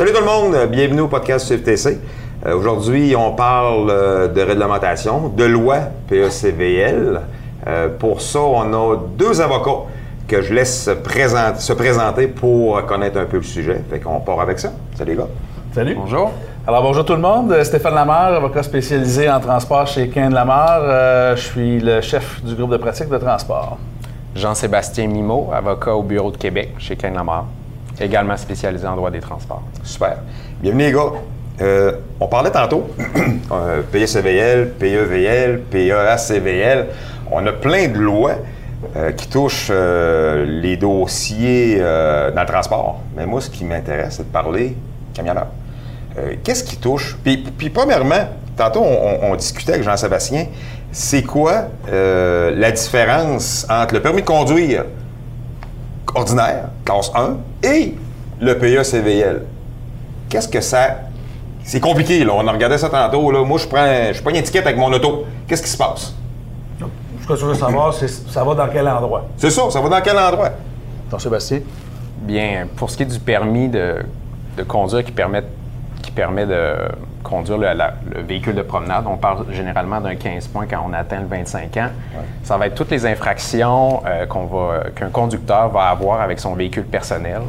Salut tout le monde, bienvenue au podcast CFTC. Euh, Aujourd'hui, on parle euh, de réglementation, de loi PECVL. Euh, pour ça, on a deux avocats que je laisse se présenter, se présenter pour connaître un peu le sujet. Fait qu'on part avec ça. Salut les gars. Salut. Bonjour. Alors bonjour tout le monde. Euh, Stéphane Lamar, avocat spécialisé en transport chez Ken Lamar. Euh, je suis le chef du groupe de pratique de transport. Jean-Sébastien Mimo, avocat au bureau de Québec chez Ken Lamar, également spécialisé en droit des transports. Super. Bienvenue les gars. Euh, on parlait tantôt euh, PECVL, PEVL, PEACVL. On a plein de lois euh, qui touchent euh, les dossiers dans le transport. Mais moi, ce qui m'intéresse, c'est de parler camionneur. Qu'est-ce qui touche? Puis, premièrement, tantôt, on, on- discutait avec Jean-Sébastien, c'est quoi la différence entre le permis de conduire ordinaire, classe 1, et le PECVL? Qu'est-ce que ça. C'est compliqué, là. On a regardé ça tantôt, là. Moi, je prends, je prends une étiquette avec mon auto. Qu'est-ce qui se passe? Ce que je veux savoir, c'est ça va dans quel endroit? C'est ça, ça va dans quel endroit? Jean-Sébastien? Bien, pour ce qui est du permis de, de conduire qui permet, qui permet de conduire le, la- le véhicule de promenade, on parle généralement d'un 15 points quand on atteint le 25 ans. Ça va être toutes les infractions euh, qu'on va, qu'un conducteur va avoir avec son véhicule personnel.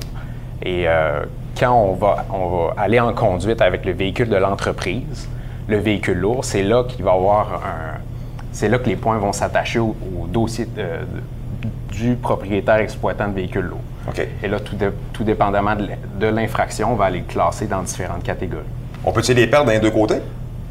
Et euh, quand on va, on va aller en conduite avec le véhicule de l'entreprise, le véhicule lourd, c'est là qu'il va avoir un. C'est là que les points vont s'attacher au, au dossier de- de- du propriétaire exploitant de véhicule lourd. OK. Et là, tout, dé- tout dépendamment de de l'infraction, on va aller le classer dans différentes catégories. On peut-tu les perdre d'un deux côtés?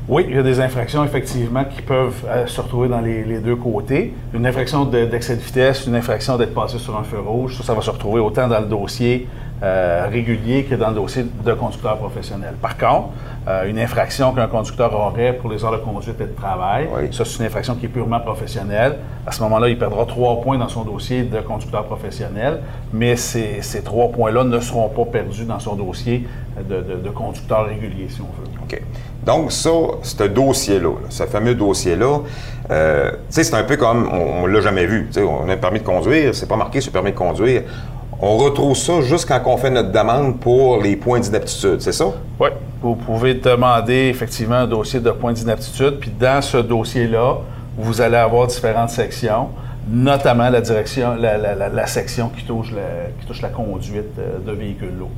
Oui, il y a des infractions effectivement qui peuvent euh, se retrouver dans les, les deux côtés. Une infraction de- d'excès de, vitesse, une infraction d'être passé sur un feu rouge, ça, ça va se retrouver autant dans le dossier euh, régulier que dans le dossier de conducteur professionnel. Par contre, euh, une infraction qu'un conducteur aurait pour les heures de conduite et de travail, Oui. ça c'est une infraction qui est purement professionnelle. À ce moment-là, il perdra trois points dans son dossier de conducteur professionnel, mais ces, ces trois points-là ne seront pas perdus dans son dossier de, de- de conducteur régulier, si on veut. OK. Donc, ça, ce dossier-là, là, ce fameux dossier-là, euh, c'est un peu comme, on, on l'a jamais vu. On a un permis de conduire, c'est pas marqué sur le permis de conduire. On retrouve ça juste quand on fait notre demande pour les points d'inaptitude, c'est ça? Oui. Vous pouvez demander effectivement un dossier de points d'inaptitude, puis dans ce dossier-là, vous allez avoir différentes sections, notamment la section qui touche la, qui touche la conduite euh, de véhicules lourds.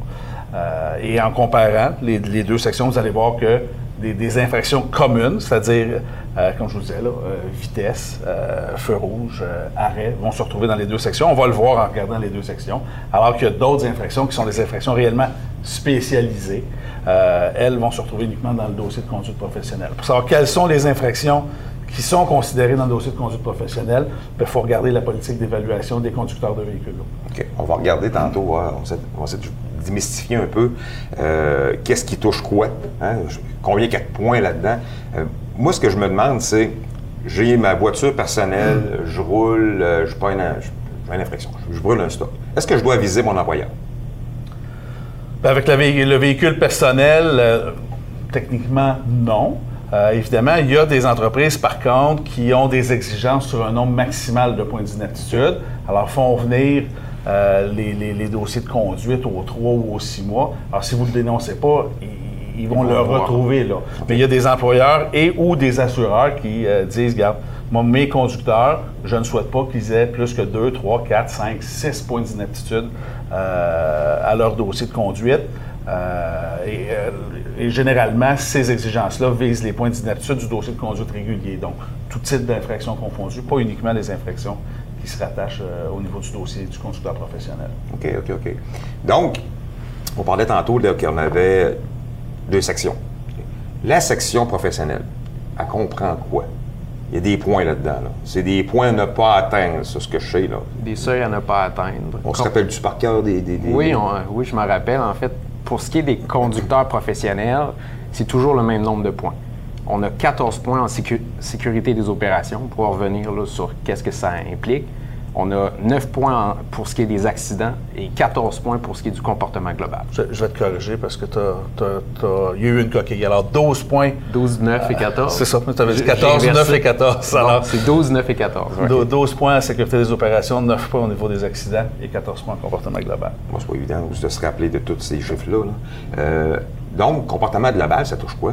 Euh, et en comparant les, les deux sections, vous allez voir que des, infractions communes, c'est-à-dire, euh, comme je vous disais, euh, vitesse, euh, feu rouge, arrêt, vont se retrouver dans les deux sections. On va le voir en regardant les deux sections. Alors qu'il y a d'autres infractions qui sont des infractions réellement spécialisées. Elles vont se retrouver uniquement dans le dossier de conduite professionnelle. Pour savoir quelles sont les infractions qui sont considérées dans le dossier de conduite professionnelle, il faut regarder la politique d'évaluation des conducteurs de véhicules. OK. On va regarder tantôt, on va on démystifier un peu euh, qu'est-ce qui touche quoi, hein, combien de points là-dedans? Euh, moi, ce que je me demande, c'est, j'ai ma voiture personnelle, je roule, euh, je pas une, infraction, je, brûle un stop. Est-ce que je dois aviser mon employeur? Ben, Avec le véhicule personnel, techniquement, non. Évidemment, il y a des entreprises, par contre, qui ont des exigences sur un nombre maximal de points d'inaptitude. Alors, font venir euh, les, les- les dossiers de conduite aux trois ou aux six mois. Alors, si vous ne le dénoncez pas, ils, ils vont le retrouver là. Mais il y a des employeurs et ou des assureurs qui euh, disent, regarde, moi, mes conducteurs, je ne souhaite pas qu'ils aient plus que 2, 3, 4, 5, 6 points d'inaptitude euh, à leur dossier de conduite. Et, et généralement, ces exigences-là visent les points d'inaptitude du dossier de conduite régulier. Donc, tout type d'infraction confondu, pas uniquement les infractions qui se rattachent euh, au niveau du dossier du conducteur professionnel. OK, OK, OK. Donc, on parlait tantôt là, qu'on avait deux sections. La section professionnelle, elle comprend quoi? Il y a des points là-dedans. là. C'est des points à ne pas atteindre, c'est ce que je sais. Là. Des seuils à ne pas atteindre. On se rappelle du par cœur des... des- des- Oui, on- oui, je me rappelle. En fait, pour ce qui est des conducteurs professionnels, c'est toujours le même nombre de points. On a 14 points en sécu- sécurité des opérations pour revenir là, sur qu'est-ce que ça implique. On a 9 points en- pour ce qui est des accidents et 14 points pour ce qui est du comportement global. Je, je vais te corriger parce que il y a eu une coquille. Alors, 12 points. 12, 9 et 14. C'est ça, tu avais dit J'ai- 14, j'ai 9 inversé. et 14. Bon, Alors, c'est 12, 9 et 14. ouais. do- 12 points à sécurité des opérations, 9 points au niveau des accidents et 14 points en comportement global. Moi, c'est pas évident de se rappeler de tous ces chiffres-là. là. Euh, donc, comportement global, ça touche quoi?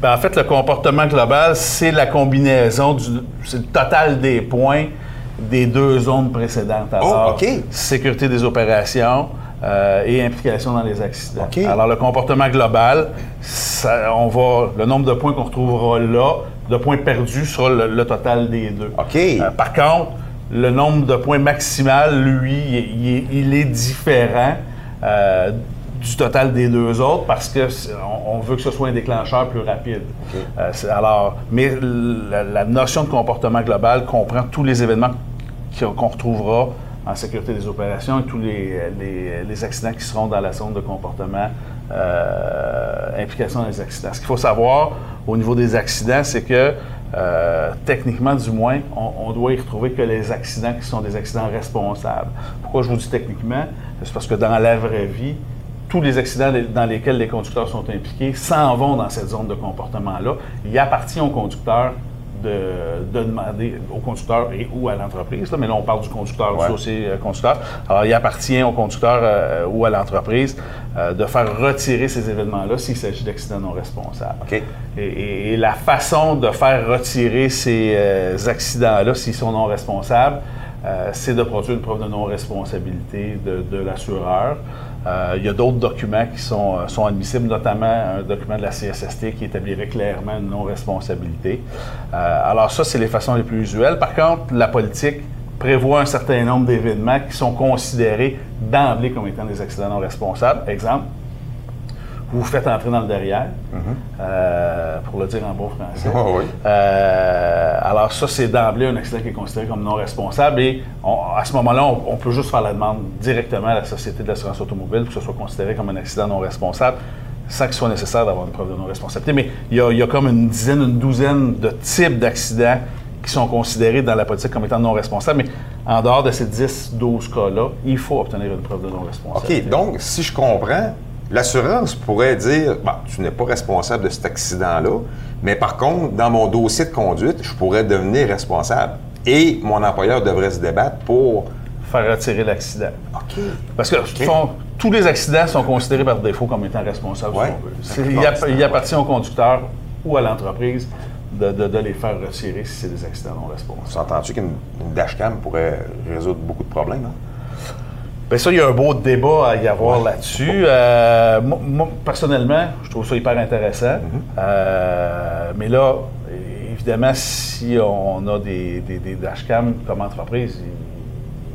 Ben, en fait, le comportement global, c'est la combinaison, du, c'est le total des points des deux zones précédentes. Alors, OK. sécurité des opérations euh, et implication dans les accidents. Alors, le comportement global, ça- on va, le nombre de points qu'on retrouvera là, de points perdus, sera le, le total des deux. Euh, par contre, le nombre de points maximal, lui, il est différent euh, du total des deux autres parce que on, on veut que ce soit un déclencheur plus rapide. Euh, alors, mais la, la notion de comportement global comprend tous les événements qu'on retrouvera en sécurité des opérations et tous les, les- les accidents qui seront dans la zone de comportement euh, implication les accidents. Ce qu'il faut savoir au niveau des accidents, c'est que euh, techniquement, du moins, on, on doit y retrouver que les accidents qui sont des accidents responsables. Pourquoi je vous dis techniquement? C'est parce que dans la vraie vie, tous les accidents dans lesquels les conducteurs sont impliqués s'en vont dans cette zone de comportement-là. Il appartient aux conducteurs de, de demander au conducteur et ou à l'entreprise, là, mais là on parle du conducteur, Ouais. du aussi euh, conducteur. Alors il appartient au conducteur euh, ou à l'entreprise euh, de faire retirer ces événements-là s'il s'agit d'accidents non responsables. Et, et- et la façon de faire retirer ces euh, accidents-là, s'ils sont non responsables, c'est de produire une preuve de non-responsabilité de, de l'assureur. Euh, il y a d'autres documents qui sont, euh, sont admissibles, notamment un document de la CSST qui établirait clairement une non-responsabilité. Euh, alors ça, c'est les façons les plus usuelles. Par contre, la politique prévoit un certain nombre d'événements qui sont considérés d'emblée comme étant des accidents non responsables. Exemple, vous vous faites entrer dans le derrière, euh, pour le dire en bon français. Oui. Euh, alors ça, c'est d'emblée un accident qui est considéré comme non responsable et on- à ce moment-là, on, on peut juste faire la demande directement à la Société de l'assurance automobile pour que ce soit considéré comme un accident non responsable sans qu'il soit nécessaire d'avoir une preuve de non-responsabilité. Mais il y, a, il y a comme une dizaine, une douzaine de types d'accidents qui sont considérés dans la politique comme étant non responsables. Mais en dehors de ces 10-12 cas-là, il faut obtenir une preuve de non-responsabilité. OK, donc, si je comprends, l'assurance pourrait dire Bon, tu n'es pas responsable de cet accident-là, mais par contre, dans mon dossier de conduite, je pourrais devenir responsable. Et mon employeur devrait se débattre pour. Faire retirer l'accident. OK. Parce que tous les accidents sont considérés par défaut comme étant responsables. Ouais. si on veut. Ça C'est- fait il, app- appartient au conducteur ou à l'entreprise de, de- de les faire retirer si c'est des accidents non responsables. S'entends-tu qu'une une dashcam pourrait résoudre beaucoup de problèmes? Hein? Bien, ça, il y a un beau débat à y avoir là-dessus. Euh, moi, moi, personnellement, je trouve ça hyper intéressant. Euh, mais là, évidemment, si on a des, des, des dashcams comme entreprise,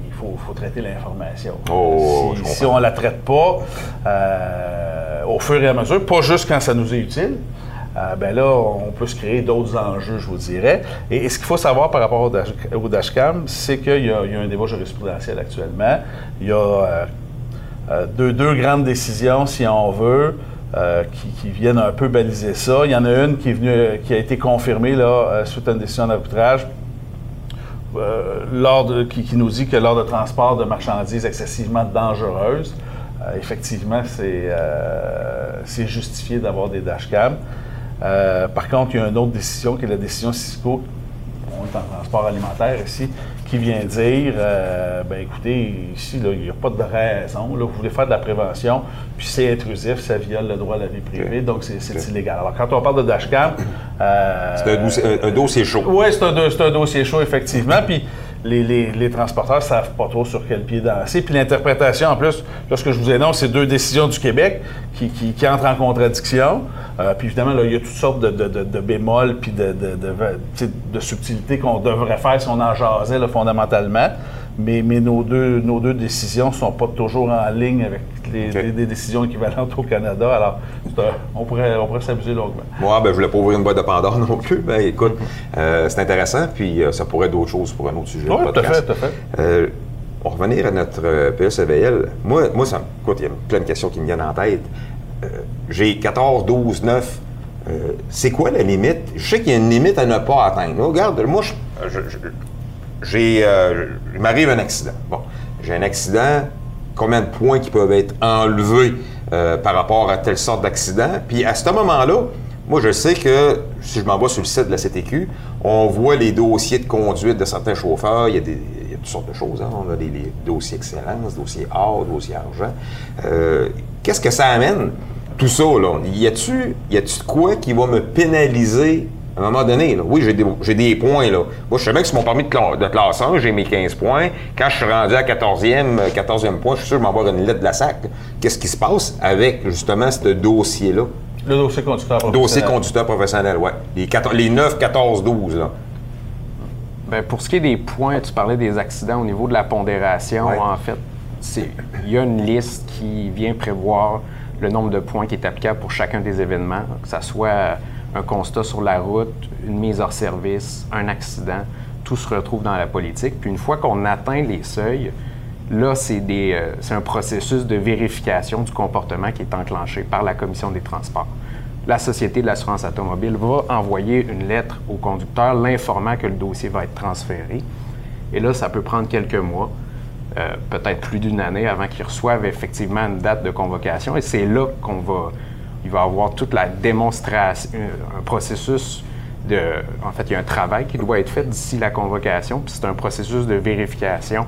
il faut, faut traiter l'information. Oh, si, je si on ne la traite pas, euh, au fur et à mesure, pas juste quand ça nous est utile, euh, ben là, on peut se créer d'autres enjeux, je vous dirais. Et, ce qu'il faut savoir par rapport au, dash, dashcam, c'est qu'il y, a un débat jurisprudentiel actuellement. Il y a euh, euh, deux, grandes décisions, si on veut, qui, viennent un peu baliser ça. Il y en a une qui, est venue, qui a été confirmée là, suite à une décision d'arbitrage qui, nous dit que lors de transport de marchandises excessivement dangereuses, effectivement, c'est justifié d'avoir des dashcams. Euh, par contre, il y a une autre décision qui est la décision Cisco, on est en transport alimentaire ici, qui vient dire, euh, ben écoutez, ici, là, il n'y a pas de raison, là, vous voulez faire de la prévention, puis c'est intrusif, ça viole le droit à la vie privée, donc c'est illégal. Alors, quand on parle de dashcam... euh, C'est un, dossier- un- un dossier chaud. oui, c'est un, un dossier chaud, effectivement. Puis les, transporteurs ne savent pas trop sur quel pied danser. Puis l'interprétation, en plus, là, ce que je vous énonce, c'est deux décisions du Québec qui, entrent en contradiction. Euh, puis évidemment, là, il y a toutes sortes de, de- de- bémols puis de, subtilités qu'on devrait faire si on en jasait fondamentalement. Mais, mais nos, deux, nos deux décisions ne sont pas toujours en ligne avec les, décisions équivalentes au Canada. Alors, un- on pourrait, on pourrait s'amuser longuement. Moi, ben, je voulais pas ouvrir une boîte de Pandore non plus. Ben, écoute, euh, c'est intéressant, puis euh, ça pourrait être d'autres choses pour un autre sujet. Oui, tout à fait, tout à fait. Euh, pour revenir à notre PSEVL, moi, moi ça, écoute, il y a plein de questions qui me viennent en tête. J'ai 14, 12, 9. Euh, c'est quoi la limite? Je sais qu'il y a une limite à ne pas atteindre. Là, regarde, moi, je, je- je- j'ai, euh, il m'arrive un accident. Bon, j'ai un accident, combien de points qui peuvent être enlevés euh, par rapport à telle sorte d'accident? Puis à ce moment-là, moi, je sais que si je m'envoie sur le site de la CTQ, on voit les dossiers de conduite de certains chauffeurs. Il y a, toutes sortes de choses. Hein. On a des, les dossiers excellence, dossiers or, dossiers argent. Euh, Qu'est-ce que ça amène, tout ça? Là? Y a-tu y a-tu de quoi qui va me pénaliser à un moment donné? Là? Oui, j'ai des, points. Là. Moi, je sais bien que sur mon permis de, cla- de classe 1, j'ai mes 15 points. Quand je suis rendu à 14e, euh, 14e point, je suis sûr que je vais avoir une lettre de la SAC. Qu'est-ce qui se passe avec, justement, ce dossier-là? Le dossier conducteur Dossier professionnel. conducteur professionnel, oui. Les, 14 les 9, 14, 12, là. Ben, pour ce qui est des points, tu parlais des accidents au niveau de la pondération. Ouais. En fait, c'est- il y a une liste qui vient prévoir le nombre de points qui est applicable pour chacun des événements, que ce soit un constat sur la route, une mise hors service, un accident. Tout se retrouve dans la politique. Puis une fois qu'on atteint les seuils, là, c'est euh, un processus de vérification du comportement qui est enclenché par la Commission des transports la Société de l'assurance automobile va envoyer une lettre au conducteur l'informant que le dossier va être transféré. Et là, ça peut prendre quelques mois, euh, peut-être plus d'une année avant qu'ils reçoivent effectivement une date de convocation. Et c'est là qu'on va, il va avoir toute la démonstration, un processus de, en fait, il y a un travail qui doit être fait d'ici la convocation, puis c'est un processus de vérification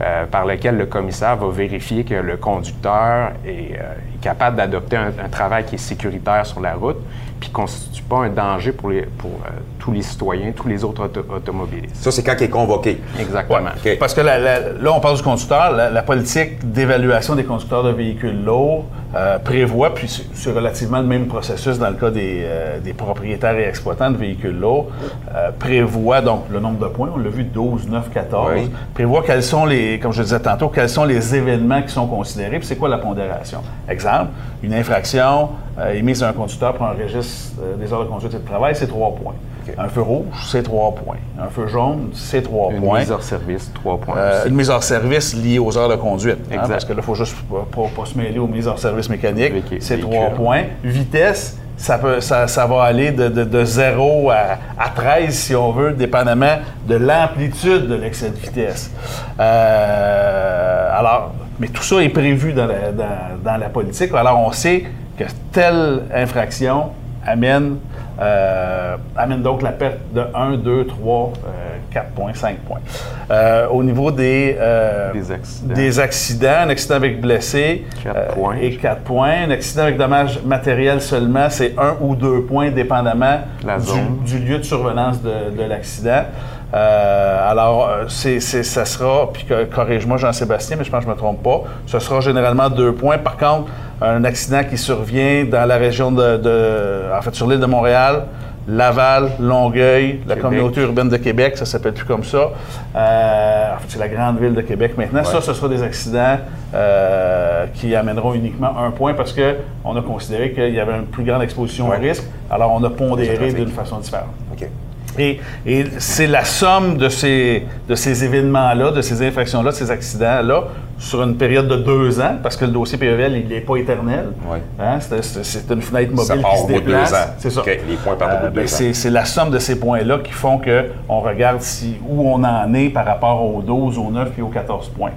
euh, par lequel le commissaire va vérifier que le conducteur est, euh, est capable d'adopter un, un travail qui est sécuritaire sur la route, puis ne constitue pas un danger pour, les, pour euh, tous les citoyens, tous les autres auto- automobilistes. Ça, c'est quand il est convoqué. Exactement. Parce que la- la- là, on parle du conducteur. La, la politique d'évaluation des conducteurs de véhicules lourds euh, prévoit, puis c'est- c'est relativement le même processus dans le cas des, euh, des propriétaires et exploitants de véhicules lourds, euh, prévoit donc le nombre de points, on l'a vu 12, 9, 14, Oui. prévoit quels sont les, comme je disais tantôt, quels sont les événements qui sont considérés, puis c'est quoi la pondération? Exemple, une infraction euh, émise à un conducteur pour un registre euh, des heures de conduite et de travail, c'est 3 points. Un feu rouge, c'est 3 points. Un feu jaune, c'est 3 Une points. mise hors service, trois points. Euh, une mise hors service liée aux heures de conduite. hein, Exact. parce que là, il faut juste pas, pas- pas se mêler aux mises hors service mécaniques. C'est trois points. Vitesse, ça, peut, ça, ça va aller de, de, de 0 à, à 13, si on veut, dépendamment de l'amplitude de l'excès de vitesse. Euh, alors, mais tout ça est prévu dans la, dans- dans la politique. Alors, on sait que telle infraction amène, euh, amène donc la perte de 1, 2, 3, 4 points, 5 points. Euh, au niveau des, euh, Des accidents. des accidents, un accident avec blessé points. et 4 points. Un accident avec dommages matériels seulement, c'est 1 ou 2 points, dépendamment La du, lieu de survenance de, de l'accident. Euh, alors, euh, c'est, ça sera, puis corrige-moi Jean-Sébastien, mais je pense que je ne me trompe pas, ce sera généralement deux points. Par contre, un accident qui survient dans la région de, de- en fait, sur l'île de Montréal, Laval, Longueuil, la Québec. communauté urbaine de Québec, ça s'appelle plus comme ça. Euh, en fait, c'est la grande ville de Québec maintenant. Ça, ce sera des accidents euh, qui amèneront uniquement un point parce que on a considéré qu'il y avait une plus grande exposition Ouais. au risque. Alors, on a pondéré d'une façon différente. OK. Et, et c'est la somme de ces, de ces événements-là, de ces infractions-là, de ces accidents-là, sur une période de deux ans, parce que le dossier PEVL, il n'est pas éternel. Oui. Hein, C'est, une fenêtre mobile Ça part qui se au bout de déplace. deux ans. C'est ça. Les points partent au bout de ben, deux ans. c'est la somme de ces points-là qui font qu'on regarde si, où on en est par rapport aux 12, aux 9 et aux 14 points.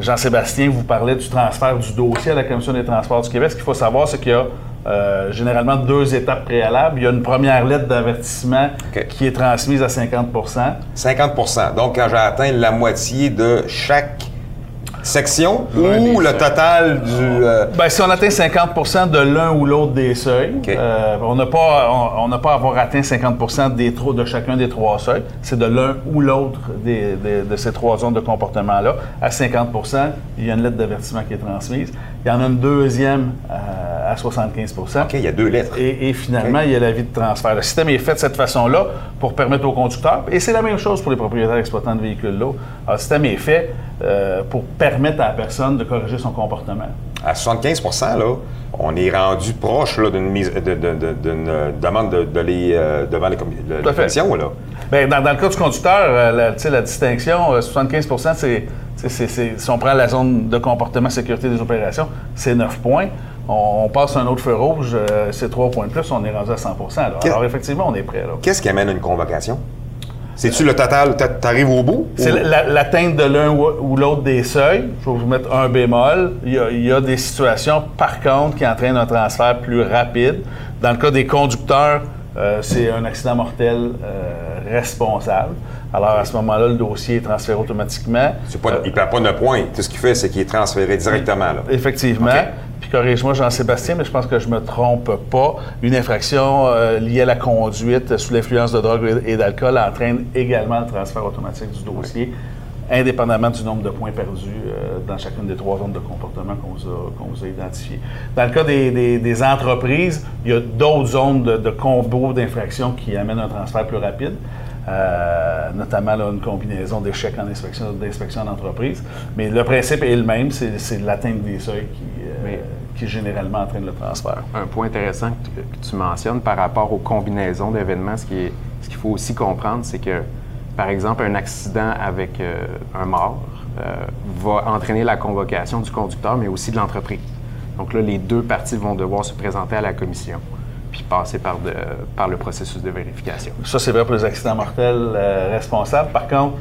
Jean-Sébastien vous parlait du transfert du dossier à la Commission des transports du Québec. Ce qu'il faut savoir, c'est qu'il y a euh, généralement deux étapes préalables. Il y a une première lettre d'avertissement qui est transmise à 50% 50% Donc, quand j'ai atteint la moitié de chaque section ou le total du... euh, Ben, si on atteint 50% de l'un ou l'autre des seuils, euh, on n'a pas, on, pas à avoir atteint 50% des de chacun des trois seuils. C'est de l'un ou l'autre des- des- de ces trois zones de comportement-là. À 50% il y a une lettre d'avertissement qui est transmise. Il y en a une deuxième euh, à 75 OK, il y a deux lettres. et, et finalement, il y a l'avis de transfert. Le système est fait de cette façon-là pour permettre aux conducteurs, et c'est la même chose pour les propriétaires exploitants de véhicules lourds. Le système est fait euh, pour permettre à la personne de corriger son comportement. À 75 là, on est rendu proche d'une mise- euh, demande de, de les, euh, devant les la commission. Là. Bien, dans, dans le cas du conducteur, euh, la, la distinction, euh, 75% c'est, si on prend la zone de comportement sécurité des opérations, c'est 9 points. On, on passe un autre feu rouge, euh, c'est 3 points de plus, on est rendu à 100 là. Qu'est- Alors, effectivement, on est prêt. Qu'est-ce qui amène une convocation? C'est-tu le total, tu arrives au bout? C'est l'atteinte de l'un ou, ou l'autre des seuils. Je vais vous mettre un bémol. Il y, a, il y a des situations, par contre, qui entraînent un transfert plus rapide. Dans le cas des conducteurs, euh, c'est un accident mortel euh, responsable. Alors, à ce moment-là, le dossier est transféré automatiquement. C'est pas, Euh, il perd pas de points. Tout ce qu'il fait, c'est qu'il est transféré directement. Là. Effectivement. Puis corrige-moi, Jean-Sébastien, mais je pense que je me trompe pas. Une infraction euh, liée à la conduite sous l'influence de drogue et d'alcool entraîne également le transfert automatique du dossier, indépendamment du nombre de points perdus euh, dans chacune des trois zones de comportement qu'on vous a, qu'on vous a identifiées. Dans le cas des, des- des entreprises, il y a d'autres zones de, de combos d'infractions qui amènent un transfert plus rapide. Euh, notamment là, une combinaison d'échecs en inspection, d'inspection d'entreprise. Mais le principe est le même, c'est, l'atteinte des seuils qui, euh, qui généralement entraîne le transfert. Un point intéressant que tu, que tu mentionnes par rapport aux combinaisons d'événements, ce, qui est- ce qu'il faut aussi comprendre, c'est que, par exemple, un accident avec euh, un mort va entraîner la convocation du conducteur, mais aussi de l'entreprise. Donc là, les deux parties vont devoir se présenter à la commission, puis passer par, de- par le processus de vérification. Ça, c'est vrai pour les accidents mortels euh, responsables. Par contre,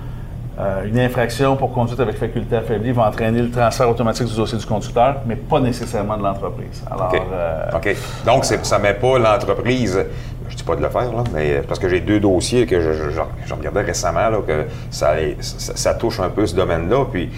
euh, une infraction pour conduite avec faculté affaiblie va entraîner le transfert automatique du dossier du conducteur, mais pas nécessairement de l'entreprise. Alors, OK. euh, OK. Donc, ça ne met pas l'entreprise. Je ne dis pas de le faire, là, mais parce que j'ai deux dossiers que je, je- je- je regardais récemment, là, que ça, ça, ça touche un peu ce domaine-là. Puis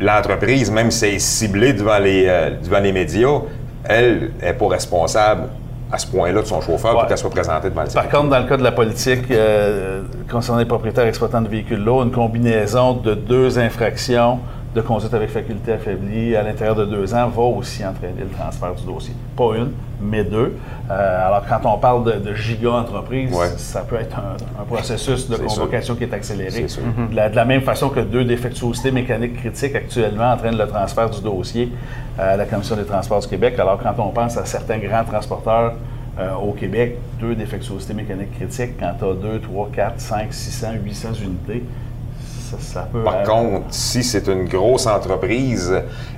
l'entreprise, même si elle est ciblée devant les, euh, devant les médias, elle n'est pas responsable à ce point-là de son chauffeur Ouais. pour qu'elle soit présentée devant les Par contre, dans le cas de la politique, euh, concernant les propriétaires exploitants de véhicules lourds, une combinaison de deux infractions de conduite avec faculté affaiblie à l'intérieur de deux ans va aussi entraîner le transfert du dossier. Pas une, mais deux. Euh, alors, quand on parle de, de giga-entreprise, Ouais. ça peut être un, un processus de convocation qui est accéléré. Sûr. De, la, de la même façon que deux défectuosités mécaniques critiques actuellement entraînent le transfert du dossier à la Commission des transports du Québec. Alors, quand on pense à certains grands transporteurs euh, au Québec, deux défectuosités mécaniques critiques, quand tu as 2, 3, 4, 5, 600, 800 unités, ça, ça peut... Par contre, si c'est une grosse entreprise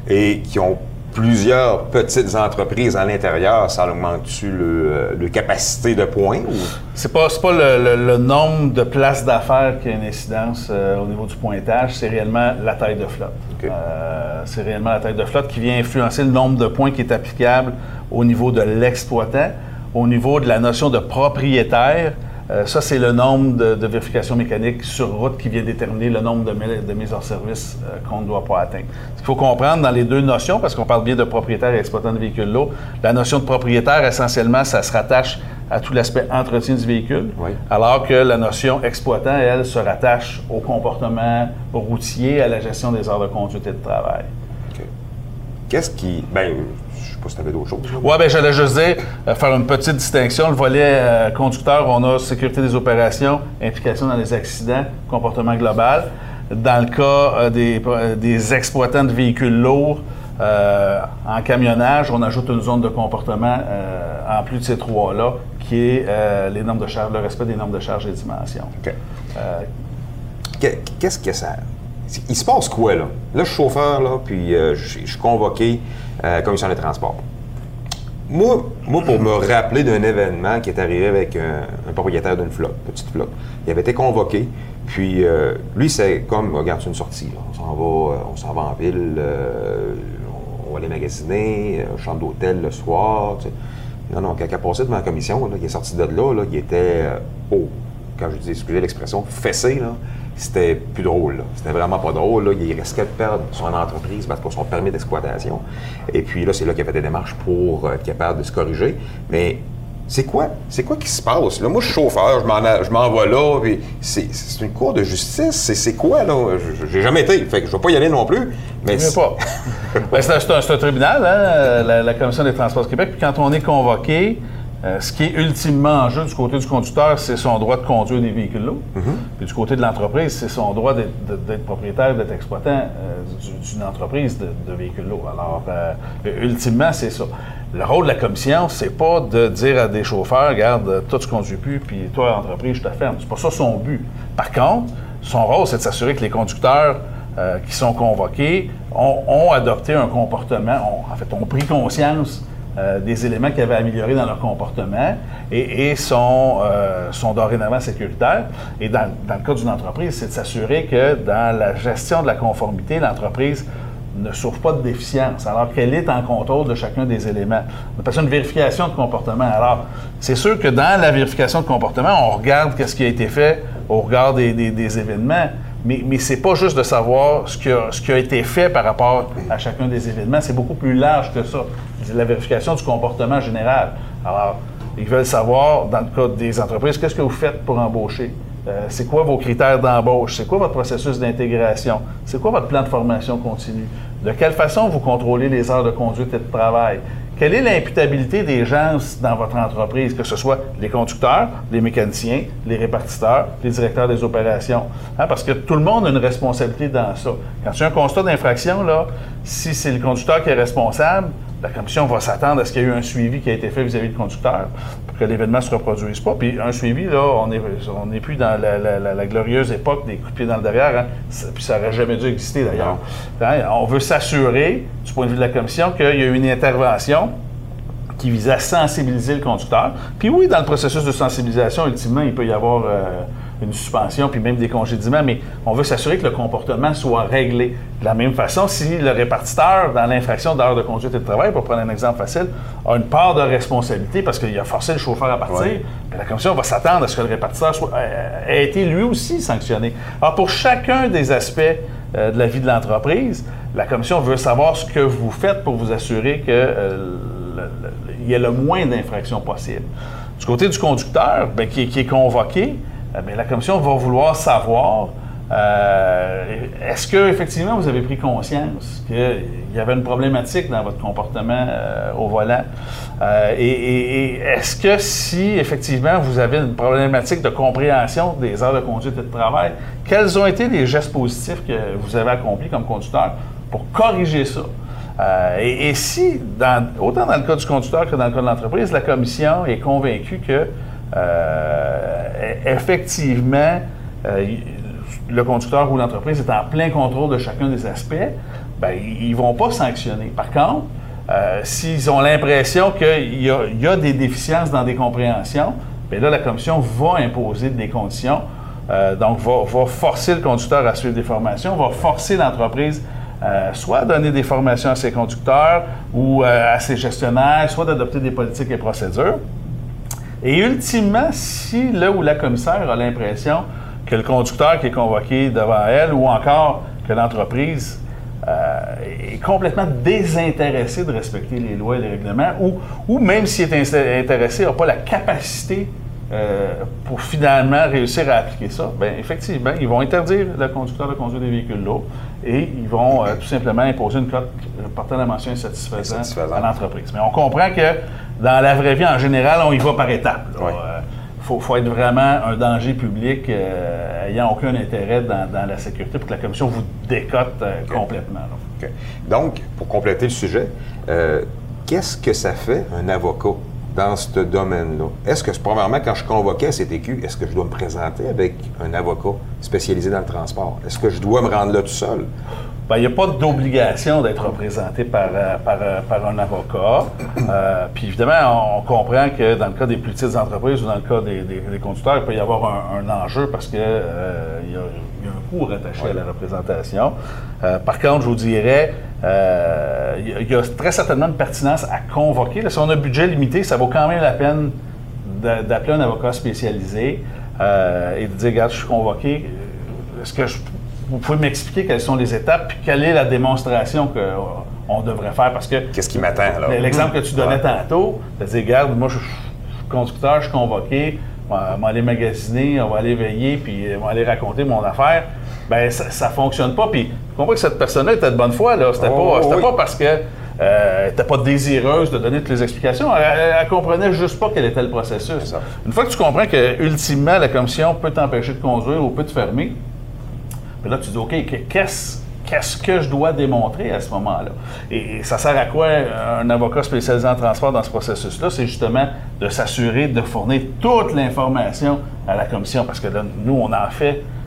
et qui ont plusieurs petites entreprises à l'intérieur, ça augmente-tu le, euh, le capacité de points? Ou... C'est pas, pas le, le- le nombre de places d'affaires qui a une incidence euh, au niveau du pointage, c'est réellement la taille de flotte. Euh, c'est réellement la taille de flotte qui vient influencer le nombre de points qui est applicable au niveau de l'exploitant, au niveau de la notion de propriétaire. Euh, ça, c'est le nombre de, de vérifications mécaniques sur route qui vient déterminer le nombre de, mi- de mises hors service euh, qu'on ne doit pas atteindre. Ce qu'il faut comprendre dans les deux notions, parce qu'on parle bien de propriétaire et exploitant de véhicules lourds, la notion de propriétaire, essentiellement, ça se rattache à tout l'aspect entretien du véhicule, Oui. alors que la notion exploitant, elle, se rattache au comportement routier, à la gestion des heures de conduite et de travail. Qu'est-ce qui. Ben, je sais pas si tu avais d'autres choses. Oui, bien, j'allais juste dire, euh, faire une petite distinction. Le volet euh, conducteur, on a sécurité des opérations, implication dans les accidents, comportement global. Dans le cas euh, des, des exploitants de véhicules lourds, en camionnage, on ajoute une zone de comportement en plus de ces trois-là, qui est les normes de charge, le respect des normes de charge et dimensions. OK. Que- Qu'est-ce que ça. Il se passe quoi, là? Là, je suis chauffeur, là, puis euh, je suis convoqué la commission des transports. Moi, pour me rappeler d'un événement qui est arrivé avec un, propriétaire d'une flotte, petite flotte, il avait été convoqué, puis euh, lui, c'est comme, regarde, c'est une sortie, on s'en va, euh, on s'en va en ville, euh, on va aller magasiner, euh, chambre d'hôtel le soir. Non, non, quand il a passé devant la commission, là, il est sorti de là, là, était, euh, oh, quand je dis, excusez l'expression, fessé, là, c'était plus drôle. C'était vraiment pas drôle. Là. Il risquait de perdre son entreprise parce pour son permis d'exploitation. Et puis là, c'est là qu'il a fait des démarches pour euh, être capable de se corriger. Mais c'est quoi? C'est quoi qui se passe? Là? Moi, je suis chauffeur, je m'en, a- je m'en vais là, puis c'est, c'est une cour de justice. C'est, c'est quoi, là? J'ai jamais été, fait que je vais pas y aller non plus. Mais sais pas. Ben, c'est, un, c'est un- c'est un tribunal, hein, la, la Commission des transports du Québec. Puis quand on est convoqué, euh, ce qui est ultimement en jeu du côté du conducteur, c'est son droit de conduire des véhicules lourds. Puis du côté de l'entreprise, c'est son droit d'être, propriétaire, d'être exploitant euh, du- d'une entreprise de, de véhicules lourds. Alors, euh, ultimement, c'est ça. Le rôle de la commission, c'est pas de dire à des chauffeurs, regarde, toi tu conduis plus, puis toi, entreprise, je te ferme. C'est pas ça son but. Par contre, son rôle, c'est de s'assurer que les conducteurs qui sont convoqués ont, ont adopté un comportement, ont, en fait, ont pris conscience euh, des éléments qui avaient amélioré dans leur comportement et, sont, euh, sont dorénavant sécuritaires. Et dans, dans le cas d'une entreprise, c'est de s'assurer que dans la gestion de la conformité, l'entreprise ne souffre pas de déficience, alors qu'elle est en contrôle de chacun des éléments. On appelle ça une vérification de comportement. Alors, c'est sûr que dans la vérification de comportement, on regarde qu'est-ce qui a été fait au regard des, des, événements, mais, mais c'est pas juste de savoir ce qui, a, été fait par rapport à chacun des événements, c'est beaucoup plus large que ça. C'est la vérification du comportement général. Alors, ils veulent savoir, dans le cas des entreprises, qu'est-ce que vous faites pour embaucher? Euh, c'est quoi vos critères d'embauche? C'est quoi votre processus d'intégration? C'est quoi votre plan de formation continue? De quelle façon vous contrôlez les heures de conduite et de travail? Quelle est l'imputabilité des gens dans votre entreprise, que ce soit les conducteurs, les mécaniciens, les répartiteurs, les directeurs des opérations? Hein, parce que tout le monde a une responsabilité dans ça. Quand tu as un constat d'infraction, si c'est le conducteur qui est responsable, la commission va s'attendre à ce qu'il y ait eu un suivi qui a été fait vis-à-vis du conducteur pour que l'événement ne se reproduise pas. Puis un suivi, là, on n'est on plus dans la, glorieuse époque des coups de pied dans le derrière, hein. puis ça n'aurait jamais dû exister d'ailleurs. Hein, on veut s'assurer, du point de vue de la commission, qu'il y a eu une intervention qui vise à sensibiliser le conducteur. Puis oui, dans le processus de sensibilisation, ultimement, il peut y avoir... Euh, une suspension, puis même des congédiements, mais on veut s'assurer que le comportement soit réglé. De la même façon, si le répartiteur, dans l'infraction d'heure de conduite et de travail, pour prendre un exemple facile, a une part de responsabilité parce qu'il a forcé le chauffeur à partir, ben, la commission va s'attendre à ce que le répartiteur soit, euh, ait été lui aussi sanctionné. Alors, pour chacun des aspects euh, de la vie de l'entreprise, la commission veut savoir ce que vous faites pour vous assurer euh, y ait le moins d'infractions possible. Du côté du conducteur, ben, qui, est convoqué, eh la commission va vouloir savoir euh, est-ce que effectivement vous avez pris conscience qu'il y avait une problématique dans votre comportement euh, au volant? Euh, et, est-ce que si effectivement vous avez une problématique de compréhension des heures de conduite et de travail, quels ont été les gestes positifs que vous avez accomplis comme conducteur pour corriger ça? Et, si, autant dans le cas du conducteur que dans le cas de l'entreprise, la commission est convaincue que euh, effectivement, euh, le conducteur ou l'entreprise est en plein contrôle de chacun des aspects, ben, ils ne vont pas sanctionner. Par contre, euh, s'ils ont l'impression qu'il y, a des déficiences dans des compréhensions, bien là, la commission va imposer des conditions. donc, va, va, forcer le conducteur à suivre des formations, va forcer l'entreprise soit à donner des formations à ses conducteurs ou à ses gestionnaires, soit d'adopter des politiques et procédures. Et ultimement, si là où la commissaire a l'impression que le conducteur qui est convoqué devant elle ou encore que l'entreprise euh, est complètement désintéressé de respecter les lois et les règlements, ou, ou même s'il est intéressé, n'a pas la capacité euh, pour finalement réussir à appliquer ça, bien, effectivement, ils vont interdire le conducteur de conduire des véhicules lourds et ils vont euh, tout simplement imposer une cote portant la mention insatisfaisante à l'entreprise. Mais on comprend que dans la vraie vie, en général, on y va par étapes. Il euh, faut, être vraiment un danger public euh, ayant aucun intérêt dans, la sécurité pour que la commission vous décote euh, complètement. Donc, pour compléter le sujet, qu'est-ce que ça fait un avocat? Dans ce domaine-là? Est-ce que, premièrement, quand je convoquais à CTQ, est-ce que je dois me présenter avec un avocat spécialisé dans le transport? Est-ce que je dois me rendre là tout seul? Ben, il n'y a pas d'obligation d'être représenté par, euh, euh, par, un avocat. Euh, puis évidemment, on comprend que dans le cas des plus petites entreprises ou dans le cas des, conducteurs, il peut y avoir un, enjeu parce qu'il y, a coût rattaché à la représentation. par contre, je vous dirais, il y, a très certainement une pertinence à convoquer. si on a un budget limité, ça vaut quand même la peine d'appeler un avocat spécialisé et de dire, regarde, je suis convoqué. Est-ce que je vous pouvez m'expliquer quelles sont les étapes, puis quelle est la démonstration qu'on devrait faire? Parce que. Qu'est-ce qui m'attend, là? L'exemple que tu donnais tantôt, tu dire, regarde, moi, je suis conducteur, je suis convoqué, on va aller magasiner, on va aller veiller, puis on va aller raconter mon affaire. Ben ça ne fonctionne pas. Puis, je comprends que cette personne-là était de bonne foi, là. C'était oh, pas, pas parce que. Euh, n'était pas désireuse de donner toutes les explications. Elle, ne comprenait juste pas quel était le processus. Une fois que tu comprends que, ultimement, la commission peut t'empêcher de conduire ou peut te fermer, puis là, tu dis, OK, qu'est-ce que je dois démontrer à ce moment-là? Et, ça sert à quoi un avocat spécialisé en transport dans ce processus-là? C'est justement de s'assurer de fournir toute l'information à la commission, parce que là, nous, on en fait euh,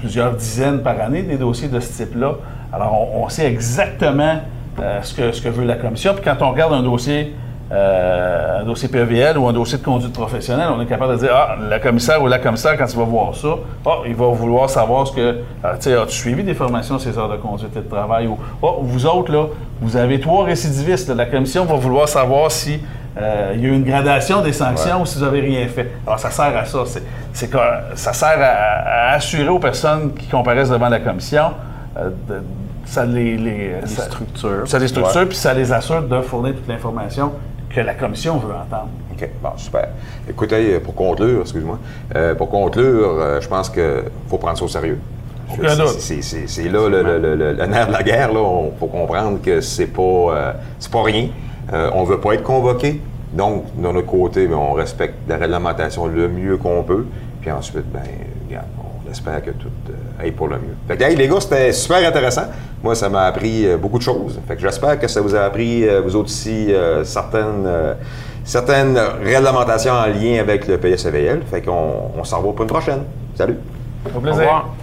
plusieurs dizaines par année des dossiers de ce type-là. Alors, on, sait exactement euh, ce, que, ce que veut la commission. Puis quand on regarde un dossier, euh, un dossier PEVL ou un dossier de conduite professionnelle, on est capable de dire Ah, le commissaire ou la commissaire, quand il va voir ça, ah, il va vouloir savoir ce que. euh, tu as-tu suivi des formations ces heures de conduite et de travail ou Ah, vous autres, là, vous avez trois récidivistes. la commission va vouloir savoir si. Euh, il y a eu une gradation des sanctions ou si vous n'avez rien fait. Alors, ça sert à ça. C'est, ça sert à, à assurer aux personnes qui comparaissent devant la commission euh, de- ça les, les, ça- structures. ça les structure, puis ça les assure de fournir toute l'information que la commission veut entendre. OK, bon, super. Écoutez, pour conclure, excuse-moi, euh, pour conclure, euh, je pense qu'il faut prendre ça au sérieux. C'est- là le, le- le- le- le nerf de la guerre. Il faut comprendre que c'est pas, euh, c'est pas rien. Euh, on veut pas être convoqué. Donc, de notre côté, ben, on respecte la réglementation le mieux qu'on peut. Puis ensuite, ben, regarde, on espère que tout euh, aille pour le mieux. Fait que, hey, les gars, c'était super intéressant. Moi, ça m'a appris euh, beaucoup de choses. Fait que j'espère que ça vous a appris, euh, vous autres aussi, euh, certaines, euh, certaines réglementations en lien avec le PSEVL. Fait qu'on on s'en revoit pour une prochaine. Salut! Au Au plaisir. revoir.